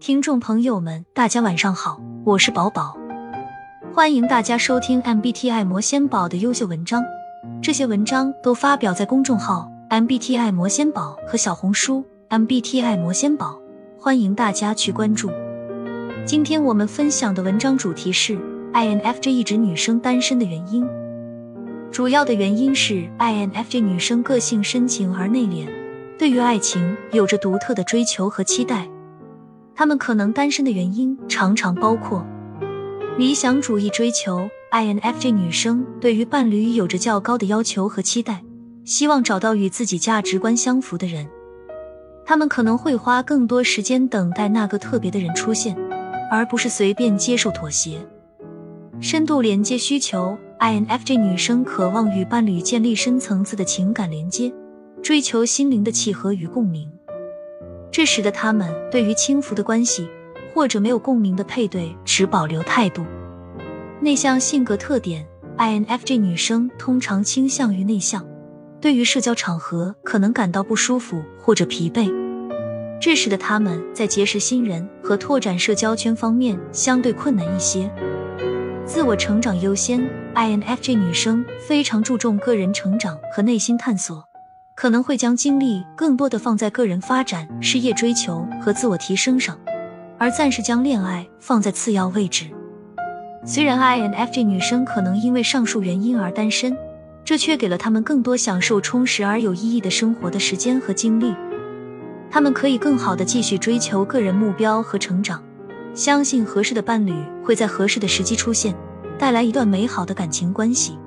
听众朋友们，大家晚上好，我是宝宝，欢迎大家收听 MBTI 魔仙宝的优秀文章。这些文章都发表在公众号 MBTI 魔仙宝和小红书 MBTI 魔仙宝，欢迎大家去关注。今天我们分享的文章主题是 INFJ 一直女生单身的原因。主要的原因是 INFJ 女生个性深情而内敛，对于爱情有着独特的追求和期待。他们可能单身的原因常常包括理想主义追求。INFJ 女生对于伴侣有着较高的要求和期待，希望找到与自己价值观相符的人。他们可能会花更多时间等待那个特别的人出现，而不是随便接受妥协。深度连接需求，INFJ 女生渴望与伴侣建立深层次的情感连接，追求心灵的契合与共鸣。这使得他们对于轻浮的关系或者没有共鸣的配对持保留态度。内向性格特点，INFJ 女生通常倾向于内向，对于社交场合可能感到不舒服或者疲惫，这使得他们在结识新人和拓展社交圈方面相对困难一些。自我成长优先，INFJ 女生非常注重个人成长和内心探索。可能会将精力更多的放在个人发展、事业追求和自我提升上，而暂时将恋爱放在次要位置。虽然 INFJ 女生可能因为上述原因而单身，这却给了他们更多享受充实而有意义的生活的时间和精力。他们可以更好的继续追求个人目标和成长，相信合适的伴侣会在合适的时机出现，带来一段美好的感情关系。